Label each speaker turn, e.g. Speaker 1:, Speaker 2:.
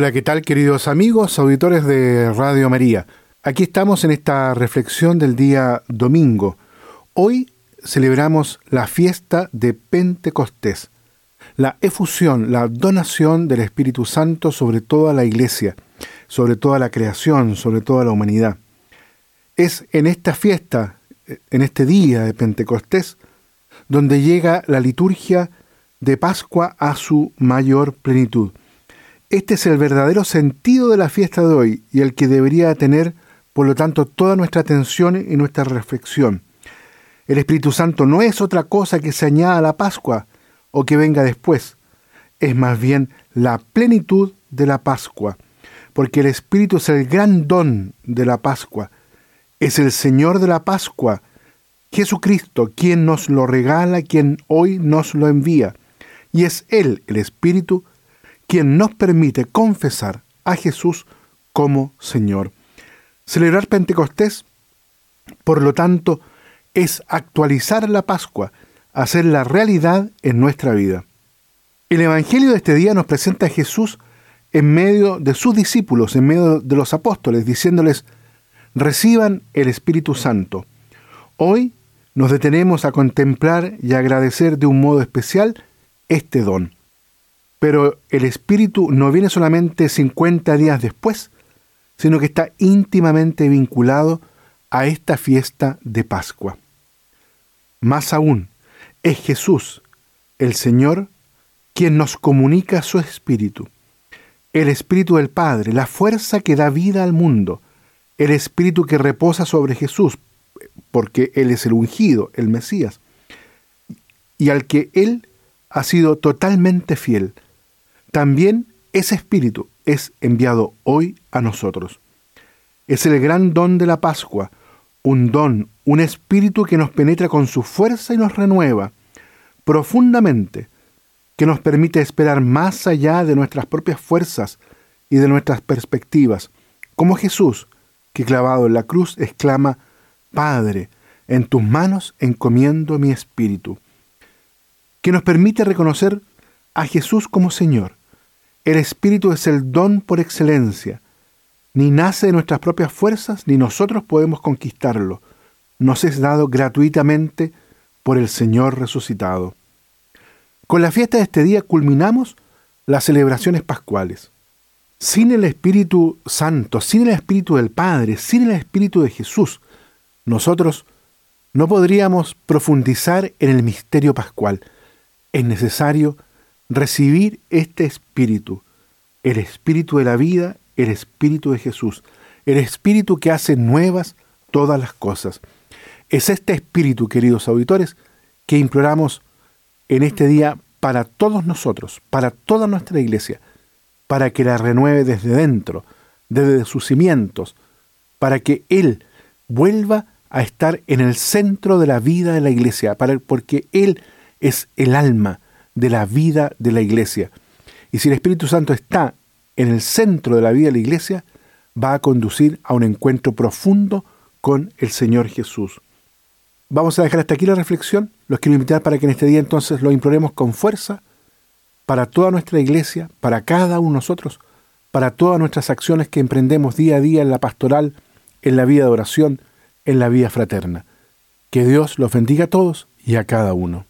Speaker 1: Hola, ¿qué tal queridos amigos, auditores de Radio María? Aquí estamos en esta reflexión del día domingo. Hoy celebramos la fiesta de Pentecostés, la efusión, la donación del Espíritu Santo sobre toda la iglesia, sobre toda la creación, sobre toda la humanidad. Es en esta fiesta, en este día de Pentecostés, donde llega la liturgia de Pascua a su mayor plenitud. Este es el verdadero sentido de la fiesta de hoy y el que debería tener, por lo tanto, toda nuestra atención y nuestra reflexión. El Espíritu Santo no es otra cosa que se añada a la Pascua o que venga después. Es más bien la plenitud de la Pascua, porque el Espíritu es el gran don de la Pascua. Es el Señor de la Pascua, Jesucristo, quien nos lo regala, quien hoy nos lo envía. Y es Él, el Espíritu, quien nos permite confesar a Jesús como Señor. Celebrar Pentecostés, por lo tanto, es actualizar la Pascua, hacerla realidad en nuestra vida. El Evangelio de este día nos presenta a Jesús en medio de sus discípulos, en medio de los apóstoles, diciéndoles, reciban el Espíritu Santo. Hoy nos detenemos a contemplar y agradecer de un modo especial este don. Pero el Espíritu no viene solamente 50 días después, sino que está íntimamente vinculado a esta fiesta de Pascua. Más aún, es Jesús, el Señor, quien nos comunica su Espíritu, el Espíritu del Padre, la fuerza que da vida al mundo, el Espíritu que reposa sobre Jesús, porque Él es el ungido, el Mesías, y al que Él ha sido totalmente fiel, también ese Espíritu es enviado hoy a nosotros. Es el gran don de la Pascua, un don, un Espíritu que nos penetra con su fuerza y nos renueva profundamente, que nos permite esperar más allá de nuestras propias fuerzas y de nuestras perspectivas, como Jesús, que clavado en la cruz exclama, Padre, en tus manos encomiendo mi espíritu, que nos permite reconocer a Jesús como Señor, el Espíritu es el don por excelencia. Ni nace de nuestras propias fuerzas, ni nosotros podemos conquistarlo. Nos es dado gratuitamente por el Señor resucitado. Con la fiesta de este día culminamos las celebraciones pascuales. Sin el Espíritu Santo, sin el Espíritu del Padre, sin el Espíritu de Jesús, nosotros no podríamos profundizar en el misterio pascual. Es necesario recibir este espíritu, el espíritu de la vida, el espíritu de Jesús, el espíritu que hace nuevas todas las cosas. Es este espíritu, queridos auditores, que imploramos en este día para todos nosotros, para toda nuestra iglesia, para que la renueve desde dentro, desde sus cimientos, para que Él vuelva a estar en el centro de la vida de la iglesia, para, porque Él es el alma, de la vida de la iglesia. Y si el Espíritu Santo está en el centro de la vida de la iglesia, va a conducir a un encuentro profundo con el Señor Jesús. Vamos a dejar hasta aquí la reflexión. Los quiero invitar para que en este día entonces lo imploremos con fuerza para toda nuestra iglesia, para cada uno de nosotros, para todas nuestras acciones que emprendemos día a día en la pastoral, en la vida de oración, en la vida fraterna. Que Dios los bendiga a todos y a cada uno.